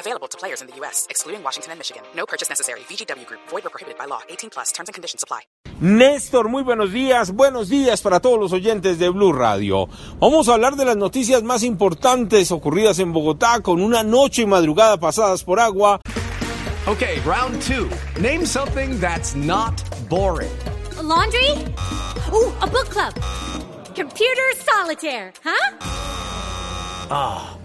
Available to players in the U.S., excluding Washington and Michigan. No purchase necessary. VGW Group. Void or prohibited by law. 18 plus. Terms and conditions apply. Néstor, muy buenos días. Buenos días para todos los oyentes de Blue Radio. Vamos a hablar de las noticias más importantes ocurridas en Bogotá con una noche y madrugada pasadas por agua. Okay, round two. Name something that's not boring. A laundry? Ooh, a book club. Computer solitaire, huh? Ah,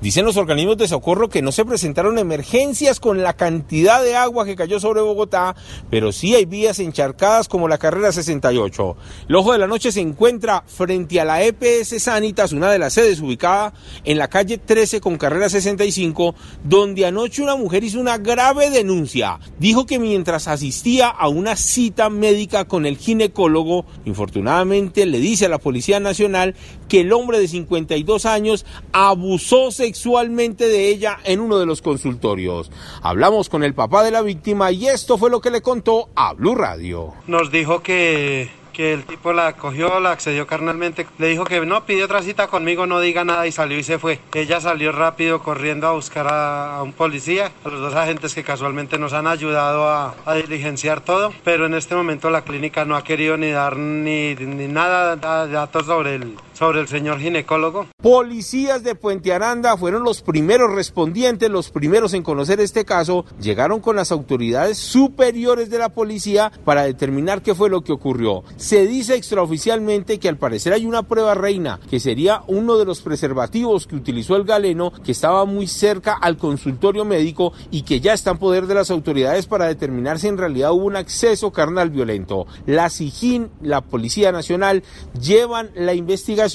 Dicen los organismos de socorro que no se presentaron emergencias con la cantidad de agua que cayó sobre Bogotá, pero sí hay vías encharcadas como la carrera 68. El ojo de la noche se encuentra frente a la EPS Sanitas, una de las sedes ubicada en la calle 13 con carrera 65, donde anoche una mujer hizo una grave denuncia. Dijo que mientras asistía a una cita médica con el ginecólogo, infortunadamente le dice a la Policía Nacional que el hombre de 52 años abusó sexualmente de ella en uno de los consultorios. Hablamos con el papá de la víctima y esto fue lo que le contó a Blue Radio. Nos dijo que, que el tipo la cogió, la accedió carnalmente. Le dijo que no, pidió otra cita conmigo, no diga nada y salió y se fue. Ella salió rápido corriendo a buscar a, un policía, a los dos agentes que casualmente nos han ayudado a, diligenciar todo. Pero en este momento la clínica no ha querido ni dar ni, ni nada datos sobre el, sobre el señor ginecólogo. Policías de Puente Aranda fueron los primeros respondientes, los primeros en conocer este caso. Llegaron con las autoridades superiores de la policía para determinar qué fue lo que ocurrió. Se dice extraoficialmente que al parecer hay una prueba reina, que sería uno de los preservativos que utilizó el galeno, que estaba muy cerca al consultorio médico y que ya está en poder de las autoridades para determinar si en realidad hubo un acceso carnal violento. La SIGIN, la Policía Nacional, llevan la investigación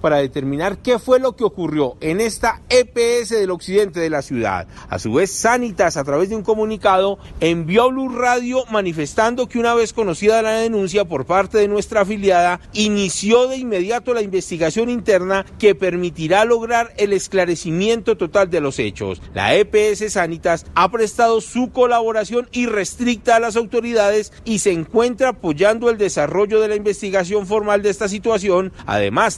para determinar qué fue lo que ocurrió en esta EPS del occidente de la ciudad. A su vez, Sanitas, a través de un comunicado, envió a Blue Radio manifestando que una vez conocida la denuncia por parte de nuestra afiliada, inició de inmediato la investigación interna que permitirá lograr el esclarecimiento total de los hechos. La EPS Sanitas ha prestado su colaboración irrestricta a las autoridades y se encuentra apoyando el desarrollo de la investigación formal de esta situación.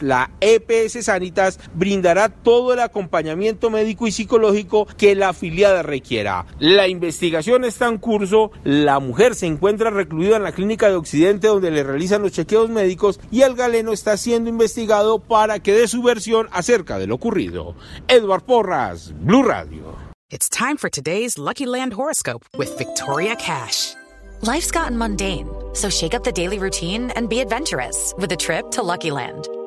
La EPS Sanitas brindará todo el acompañamiento médico y psicológico que la afiliada requiera. La investigación está en curso, la mujer se encuentra recluida en la clínica de Occidente donde le realizan los chequeos médicos y el galeno está siendo investigado para que dé su versión acerca de lo ocurrido. Edward Porras, Blue Radio. It's time for today's Lucky Land horoscope with Victoria Cash. Life's gotten mundane, so shake up the daily routine and be adventurous with a trip to Lucky Land.